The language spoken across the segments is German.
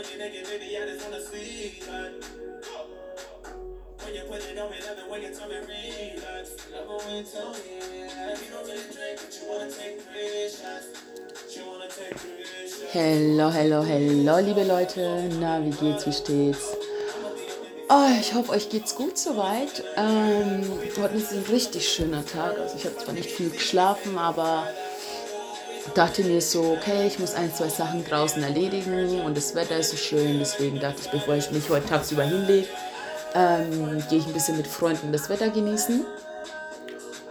when you're naked, baby, I just wanna see that. When you put it on me, love it when you tell me relax. Love it when you tell me that. You don't really drink, but. You wanna take three shots. Hello, hello, hello, liebe Leute. Na, wie geht's, wie steht's? Oh, ich hoffe, euch geht's gut soweit. Ähm, heute ist ein richtig schöner Tag. Also ich habe zwar nicht viel geschlafen, aber dachte mir so, okay, ich muss ein, zwei Sachen draußen erledigen und das Wetter ist so schön. Deswegen dachte ich, bevor ich mich heute tagsüber hinlege, ähm, gehe ich ein bisschen mit Freunden das Wetter genießen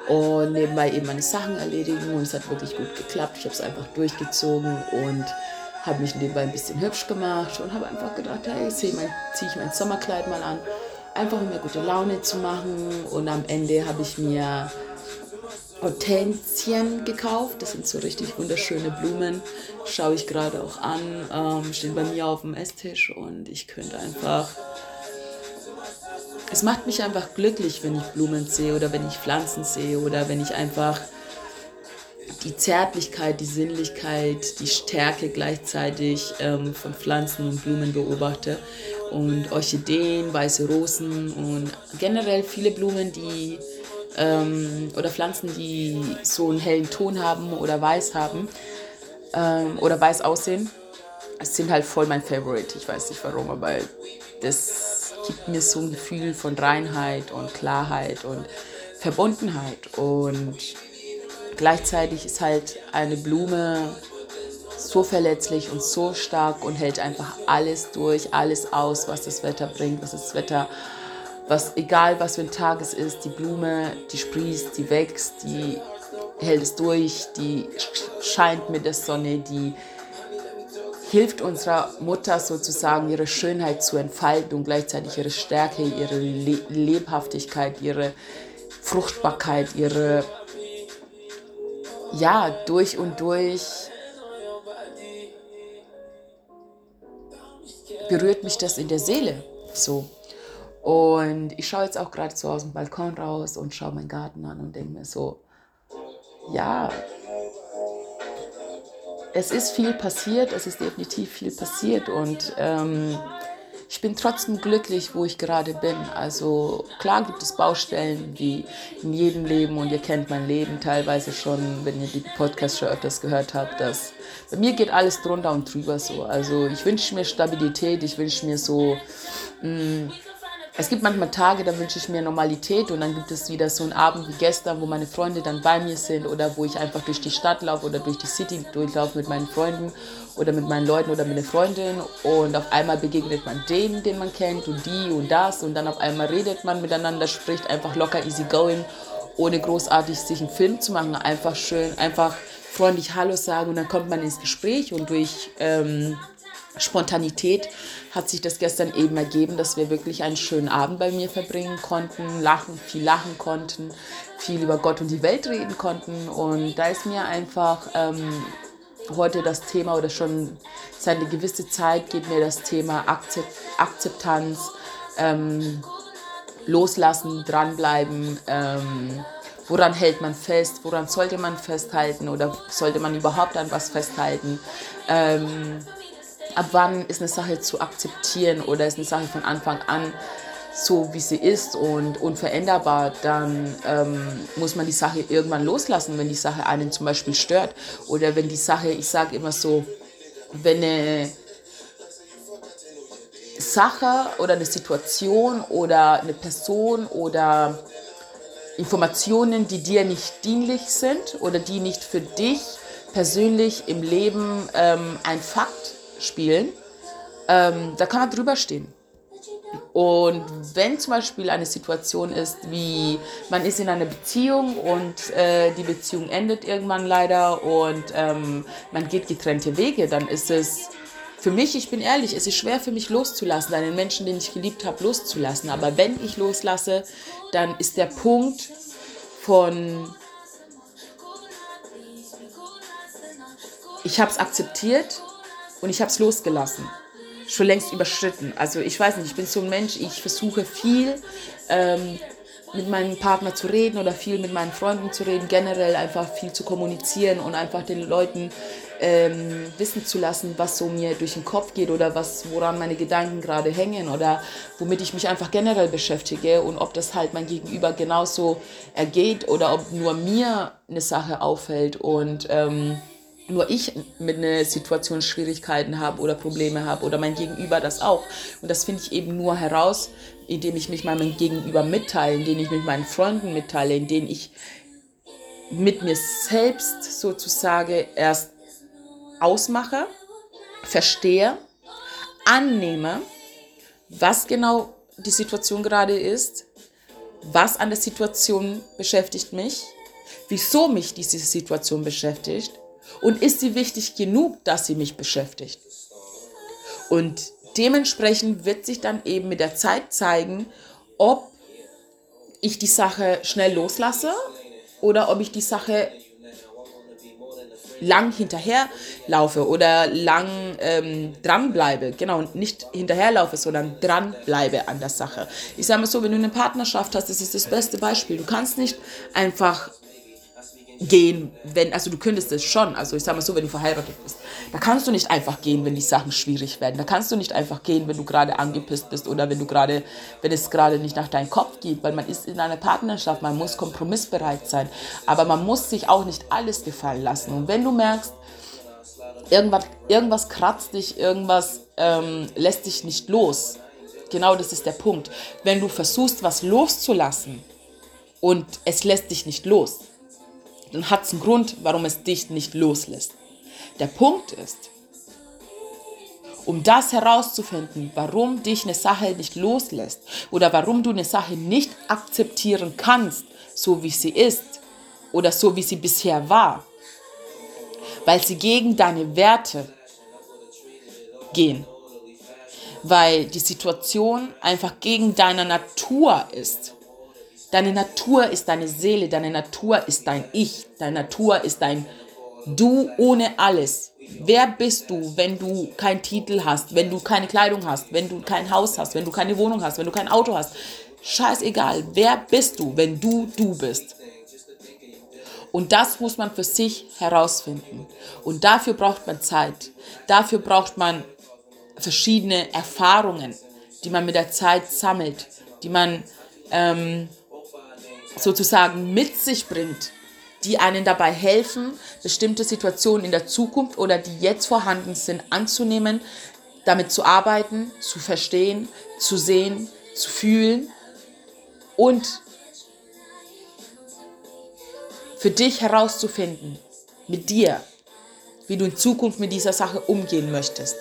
und nebenbei eben meine Sachen erledigen. Und es hat wirklich gut geklappt. Ich habe es einfach durchgezogen und habe mich nebenbei ein bisschen hübsch gemacht und habe einfach gedacht, hey, ziehe ich mein Sommerkleid mal an, einfach um mir gute Laune zu machen. Und am Ende habe ich mir Hortensien gekauft. Das sind so richtig wunderschöne Blumen. Schaue ich gerade auch an. Ähm, stehen bei mir auf dem Esstisch und ich könnte einfach. Es macht mich einfach glücklich, wenn ich Blumen sehe oder wenn ich Pflanzen sehe oder wenn ich einfach die Zärtlichkeit, die Sinnlichkeit, die Stärke gleichzeitig ähm, von Pflanzen und Blumen beobachte. Und Orchideen, weiße Rosen und generell viele Blumen, die ähm, oder Pflanzen, die so einen hellen Ton haben oder weiß haben ähm, oder weiß aussehen, sind halt voll mein Favorite. Ich weiß nicht warum, aber das gibt mir so ein Gefühl von Reinheit und Klarheit und Verbundenheit. Und gleichzeitig ist halt eine Blume so verletzlich und so stark und hält einfach alles durch, alles aus, was das Wetter bringt, was das Wetter was egal was für ein Tag es ist, die Blume, die sprießt, die wächst, die hält es durch, die scheint mit der Sonne, die hilft unserer Mutter sozusagen ihre Schönheit zu entfalten und gleichzeitig ihre Stärke, ihre Le Lebhaftigkeit, ihre Fruchtbarkeit, ihre ja, durch und durch berührt mich das in der Seele so. Und ich schaue jetzt auch gerade so aus dem Balkon raus und schaue meinen Garten an und denke mir so, ja, es ist viel passiert, es ist definitiv viel passiert und ähm, ich bin trotzdem glücklich, wo ich gerade bin. Also klar gibt es Baustellen wie in jedem Leben und ihr kennt mein Leben teilweise schon, wenn ihr die Podcast schon öfters gehört habt, dass bei mir geht alles drunter und drüber so. Also ich wünsche mir Stabilität, ich wünsche mir so mh, mm, es gibt manchmal Tage, da wünsche ich mir Normalität und dann gibt es wieder so einen Abend wie gestern, wo meine Freunde dann bei mir sind oder wo ich einfach durch die Stadt laufe oder durch die City durchlaufe mit meinen Freunden oder mit meinen Leuten oder mit einer Freundin und auf einmal begegnet man dem, den man kennt und die und das und dann auf einmal redet man miteinander, spricht einfach locker easy going, ohne großartig sich einen Film zu machen, einfach schön, einfach freundlich Hallo sagen und dann kommt man ins Gespräch und durch ähm, Spontanität hat sich das gestern eben ergeben, dass wir wirklich einen schönen Abend bei mir verbringen konnten, lachen, viel lachen konnten, viel über Gott und die Welt reden konnten. Und da ist mir einfach ähm, heute das Thema oder schon seit einer gewissen Zeit geht mir das Thema Akzept, Akzeptanz, ähm, Loslassen, dranbleiben. Ähm, woran hält man fest, woran sollte man festhalten oder sollte man überhaupt an was festhalten. Ähm, ab wann ist eine Sache zu akzeptieren oder ist eine Sache von Anfang an so, wie sie ist und unveränderbar, dann ähm, muss man die Sache irgendwann loslassen, wenn die Sache einen zum Beispiel stört. Oder wenn die Sache, ich sage immer so, wenn eine Sache oder eine Situation oder eine Person oder Informationen, die dir nicht dienlich sind oder die nicht für dich persönlich im Leben ähm, ein Fakt spielen, ähm, da kann man drüber stehen. Und wenn zum Beispiel eine Situation ist, wie man ist in einer Beziehung und äh, die Beziehung endet irgendwann leider und ähm, man geht getrennte Wege, dann ist es für mich, ich bin ehrlich, es ist schwer für mich loszulassen, einen Menschen, den ich geliebt habe, loszulassen. Aber wenn ich loslasse, dann ist der Punkt von, ich habe es akzeptiert, und ich habe es losgelassen. Schon längst überschritten. Also ich weiß nicht, ich bin so ein Mensch, ich versuche viel ähm, mit meinem Partner zu reden oder viel mit meinen Freunden zu reden, generell einfach viel zu kommunizieren und einfach den Leuten ähm, wissen zu lassen, was so mir durch den Kopf geht oder was, woran meine Gedanken gerade hängen oder womit ich mich einfach generell beschäftige und ob das halt mein Gegenüber genauso ergeht oder ob nur mir eine Sache auffällt und ähm, nur ich mit einer Situation Schwierigkeiten habe oder Probleme habe oder mein Gegenüber das auch. Und das finde ich eben nur heraus, indem ich mich meinem Gegenüber mitteile, indem ich mich meinen Freunden mitteile, indem ich mit mir selbst sozusagen erst ausmache, verstehe, annehme, was genau die Situation gerade ist, was an der Situation beschäftigt mich, wieso mich diese Situation beschäftigt und ist sie wichtig genug, dass sie mich beschäftigt. Und dementsprechend wird sich dann eben mit der Zeit zeigen, ob ich die Sache schnell loslasse oder ob ich die Sache lang hinterherlaufe oder lang ähm, dranbleibe. Genau, nicht hinterherlaufe, sondern dranbleibe an der Sache. Ich sage mal so, wenn du eine Partnerschaft hast, das ist das beste Beispiel. Du kannst nicht einfach gehen, wenn, also du könntest es schon, also ich sag mal so, wenn du verheiratet bist, da kannst du nicht einfach gehen, wenn die Sachen schwierig werden. Da kannst du nicht einfach gehen, wenn du gerade angepisst bist oder wenn du gerade, wenn es gerade nicht nach deinem Kopf geht, weil man ist in einer Partnerschaft, man muss kompromissbereit sein, aber man muss sich auch nicht alles gefallen lassen. Und wenn du merkst, irgendwas, irgendwas kratzt dich, irgendwas ähm, lässt dich nicht los, genau das ist der Punkt. Wenn du versuchst, was loszulassen und es lässt dich nicht los, dann hat es einen Grund, warum es dich nicht loslässt. Der Punkt ist, um das herauszufinden, warum dich eine Sache nicht loslässt oder warum du eine Sache nicht akzeptieren kannst, so wie sie ist oder so wie sie bisher war, weil sie gegen deine Werte gehen, weil die Situation einfach gegen deine Natur ist Deine Natur ist deine Seele, deine Natur ist dein Ich, deine Natur ist dein Du ohne alles. Wer bist du, wenn du keinen Titel hast, wenn du keine Kleidung hast, wenn du kein Haus hast, wenn du keine Wohnung hast, wenn du kein Auto hast? Scheißegal, wer bist du, wenn du du bist? Und das muss man für sich herausfinden. Und dafür braucht man Zeit. Dafür braucht man verschiedene Erfahrungen, die man mit der Zeit sammelt, die man ähm, sozusagen mit sich bringt, die einen dabei helfen, bestimmte Situationen in der Zukunft oder die jetzt vorhanden sind anzunehmen, damit zu arbeiten, zu verstehen, zu sehen, zu fühlen und für dich herauszufinden, mit dir, wie du in Zukunft mit dieser Sache umgehen möchtest.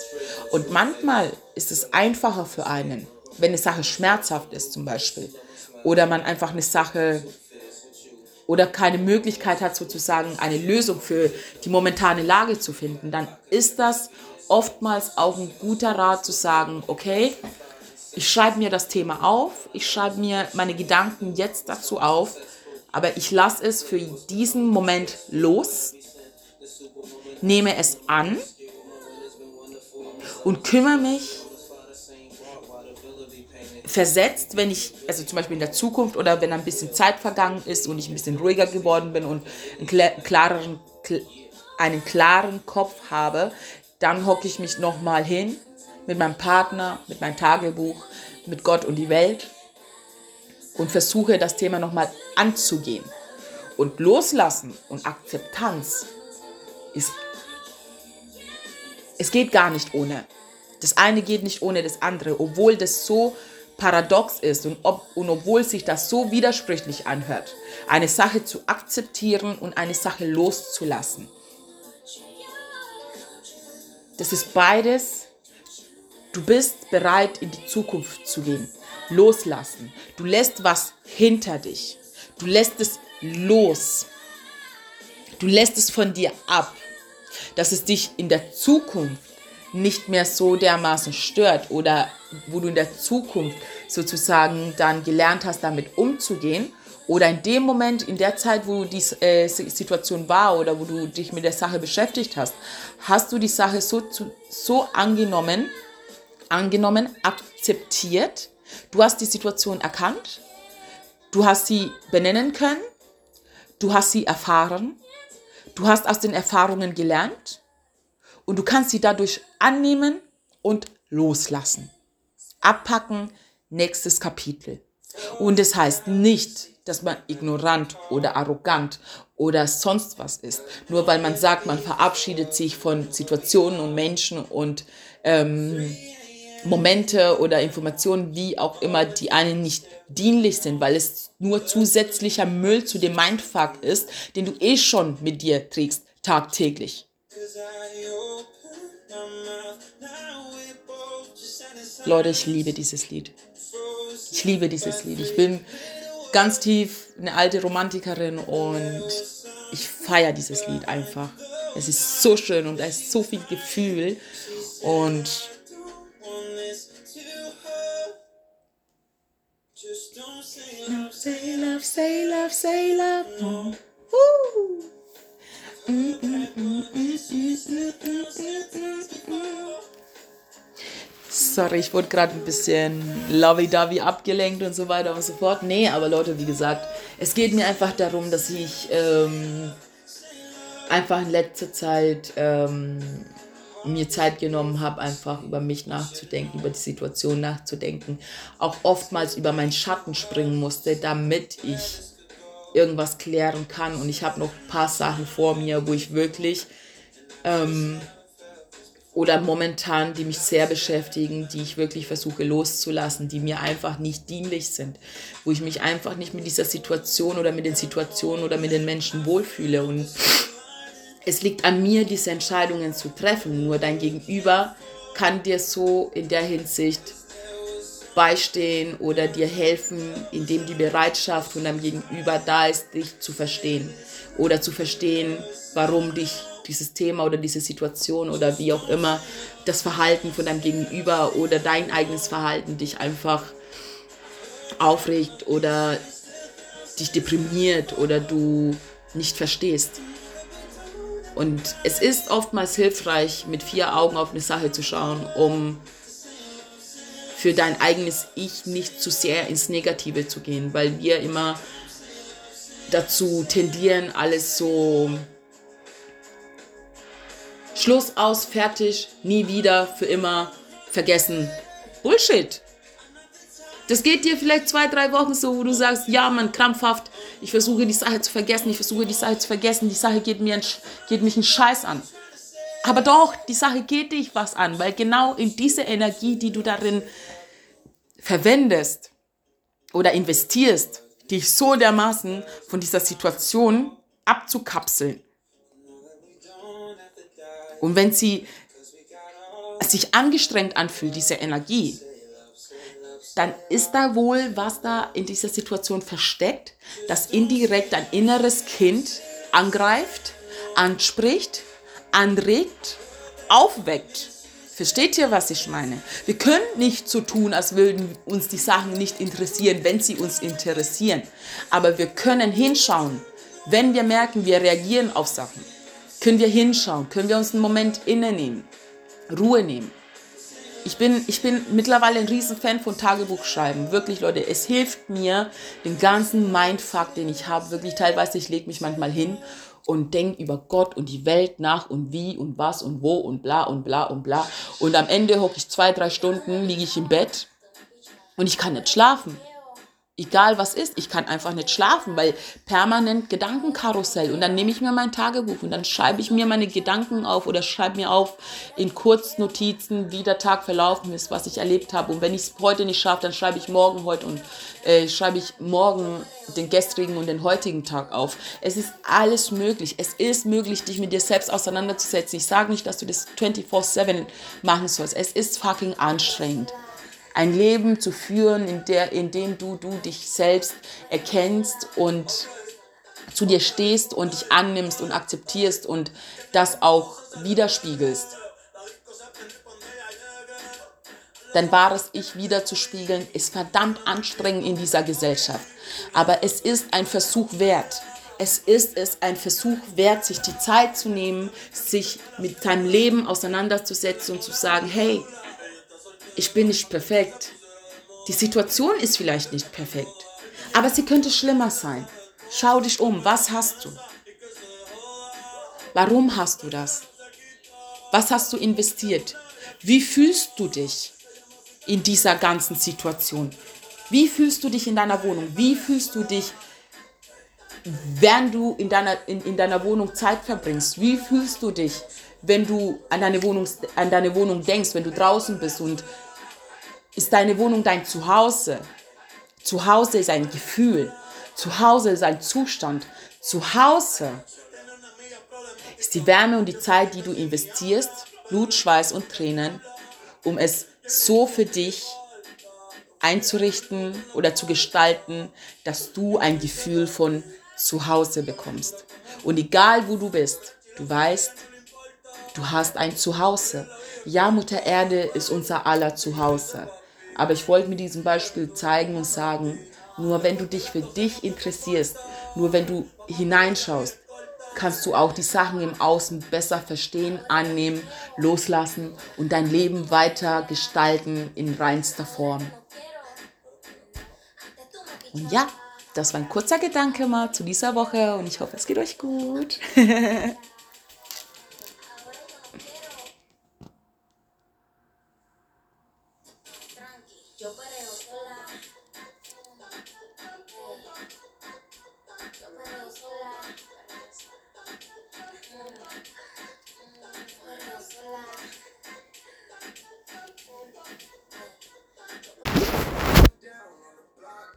Und manchmal ist es einfacher für einen, wenn eine Sache schmerzhaft ist zum Beispiel, oder man einfach eine Sache oder keine Möglichkeit hat, sozusagen eine Lösung für die momentane Lage zu finden, dann ist das oftmals auch ein guter Rat zu sagen, okay, ich schreibe mir das Thema auf, ich schreibe mir meine Gedanken jetzt dazu auf, aber ich lasse es für diesen Moment los, nehme es an und kümmere mich versetzt, wenn ich, also zum Beispiel in der Zukunft oder wenn ein bisschen Zeit vergangen ist und ich ein bisschen ruhiger geworden bin und einen klareren, einen klaren Kopf habe, dann hocke ich mich nochmal hin mit meinem Partner, mit meinem Tagebuch, mit Gott und die Welt und versuche das Thema nochmal anzugehen. Und loslassen und Akzeptanz ist, es geht gar nicht ohne. Das eine geht nicht ohne das andere, obwohl das so paradox ist und, ob, und obwohl sich das so widersprüchlich anhört, eine Sache zu akzeptieren und eine Sache loszulassen. Das ist beides. Du bist bereit, in die Zukunft zu gehen. Loslassen. Du lässt was hinter dich. Du lässt es los. Du lässt es von dir ab, dass es dich in der Zukunft nicht mehr so dermaßen stört oder wo du in der Zukunft sozusagen dann gelernt hast, damit umzugehen oder in dem Moment, in der Zeit, wo die äh, Situation war oder wo du dich mit der Sache beschäftigt hast, hast du die Sache so, so angenommen, angenommen, akzeptiert, du hast die Situation erkannt, Du hast sie benennen können, du hast sie erfahren, du hast aus den Erfahrungen gelernt und du kannst sie dadurch annehmen und loslassen. Abpacken, nächstes Kapitel. Und das heißt nicht, dass man ignorant oder arrogant oder sonst was ist. Nur weil man sagt, man verabschiedet sich von Situationen und Menschen und ähm, Momente oder Informationen, wie auch immer, die einem nicht dienlich sind, weil es nur zusätzlicher Müll zu dem Mindfuck ist, den du eh schon mit dir trägst, tagtäglich. Leute, ich liebe dieses Lied. Ich liebe dieses Lied. Ich bin ganz tief eine alte Romantikerin und ich feiere dieses Lied einfach. Es ist so schön und da ist so viel Gefühl und say love, say love, say love. Sorry, ich wurde gerade ein bisschen lovey-dovey abgelenkt und so weiter und so fort. Nee, aber Leute, wie gesagt, es geht mir einfach darum, dass ich ähm, einfach in letzter Zeit ähm, mir Zeit genommen habe, einfach über mich nachzudenken, über die Situation nachzudenken, auch oftmals über meinen Schatten springen musste, damit ich irgendwas klären kann. Und ich habe noch ein paar Sachen vor mir, wo ich wirklich ähm, oder momentan, die mich sehr beschäftigen, die ich wirklich versuche loszulassen, die mir einfach nicht dienlich sind, wo ich mich einfach nicht mit dieser Situation oder mit den Situationen oder mit den Menschen wohlfühle und es liegt an mir, diese Entscheidungen zu treffen. Nur dein Gegenüber kann dir so in der Hinsicht beistehen oder dir helfen, indem die Bereitschaft von deinem Gegenüber da ist, dich zu verstehen oder zu verstehen, warum dich dieses Thema oder diese Situation oder wie auch immer das Verhalten von deinem Gegenüber oder dein eigenes Verhalten dich einfach aufregt oder dich deprimiert oder du nicht verstehst. Und es ist oftmals hilfreich, mit vier Augen auf eine Sache zu schauen, um für dein eigenes Ich nicht zu sehr ins Negative zu gehen, weil wir immer dazu tendieren, alles so Schluss aus, fertig, nie wieder, für immer, vergessen. Bullshit. Das geht dir vielleicht zwei, drei Wochen so, wo du sagst, ja, man, krampfhaft, ich versuche die Sache zu vergessen, ich versuche die Sache zu vergessen, die Sache geht, mir, geht mich einen Scheiß an. Aber doch, die Sache geht dich was an, weil genau in diese Energie, die du darin verwendest oder investierst, dich so dermaßen von dieser Situation abzukapseln. Und wenn sie sich angestrengt anfühlt, diese Energie, dann ist da wohl was da in dieser Situation versteckt, das indirekt ein inneres Kind angreift, anspricht, anregt, aufweckt. Versteht ihr, was ich meine? Wir können nicht so tun, als würden uns die Sachen nicht interessieren, wenn sie uns interessieren. Aber wir können hinschauen, wenn wir merken, wir reagieren auf Sachen. Können wir hinschauen, können wir uns einen Moment innenehmen, Ruhe nehmen ich bin, ich bin mittlerweile ein Riesenfan von Tagebuchschreiben. Wirklich, Leute, es hilft mir, den ganzen Mindfuck, den ich habe, wirklich teilweise, ich lege mich manchmal hin und denke über Gott und die Welt nach und wie und was und wo und bla und bla und bla. Und am Ende hocke ich zwei, drei Stunden, liege ich im Bett und ich kann nicht schlafen egal was ist, ich kann einfach nicht schlafen, weil permanent Gedankenkarussell. Und dann nehme ich mir mein Tagebuch und dann schreibe ich mir meine Gedanken auf oder schreibe mir auf in Kurznotizen, wie der Tag verlaufen ist, was ich erlebt habe. Und wenn ich es heute nicht schaffe, dann schreibe ich morgen heute und äh, schreibe ich morgen den gestrigen und den heutigen Tag auf. Es ist alles möglich. Es ist möglich, dich mit dir selbst auseinanderzusetzen. Ich sage nicht, dass du das 24/7 machen sollst. Es ist fucking anstrengend ein Leben zu führen, in, der, in dem du, du dich selbst erkennst und zu dir stehst und dich annimmst und akzeptierst und das auch widerspiegelst. Dein wahres Ich wiederzuspiegeln, ist verdammt anstrengend in dieser Gesellschaft. Aber es ist ein Versuch wert. Es ist es ein Versuch wert, sich die Zeit zu nehmen, sich mit deinem Leben auseinanderzusetzen und zu sagen, hey, ich bin nicht perfekt. Die Situation ist vielleicht nicht perfekt. Aber sie könnte schlimmer sein. Schau dich um. Was hast du? Warum hast du das? Was hast du investiert? Wie fühlst du dich in dieser ganzen Situation? Wie fühlst du dich in deiner Wohnung? Wie fühlst du dich, während du in deiner, in, in deiner Wohnung Zeit verbringst? Wie fühlst du dich, wenn du an deine, Wohnung, an deine Wohnung denkst, wenn du draußen bist und ist deine Wohnung dein Zuhause? Zuhause ist ein Gefühl. Zuhause ist ein Zustand. Zuhause ist die Wärme und die Zeit, die du investierst, Blut, Schweiß und Tränen, um es so für dich einzurichten oder zu gestalten, dass du ein Gefühl von Zuhause bekommst. Und egal wo du bist, du weißt, du hast ein Zuhause. Ja, Mutter Erde ist unser aller Zuhause. Aber ich wollte mit diesem Beispiel zeigen und sagen, nur wenn du dich für dich interessierst, nur wenn du hineinschaust, kannst du auch die Sachen im Außen besser verstehen, annehmen, loslassen und dein Leben weiter gestalten in reinster Form. Und ja, das war ein kurzer Gedanke mal zu dieser Woche und ich hoffe, es geht euch gut.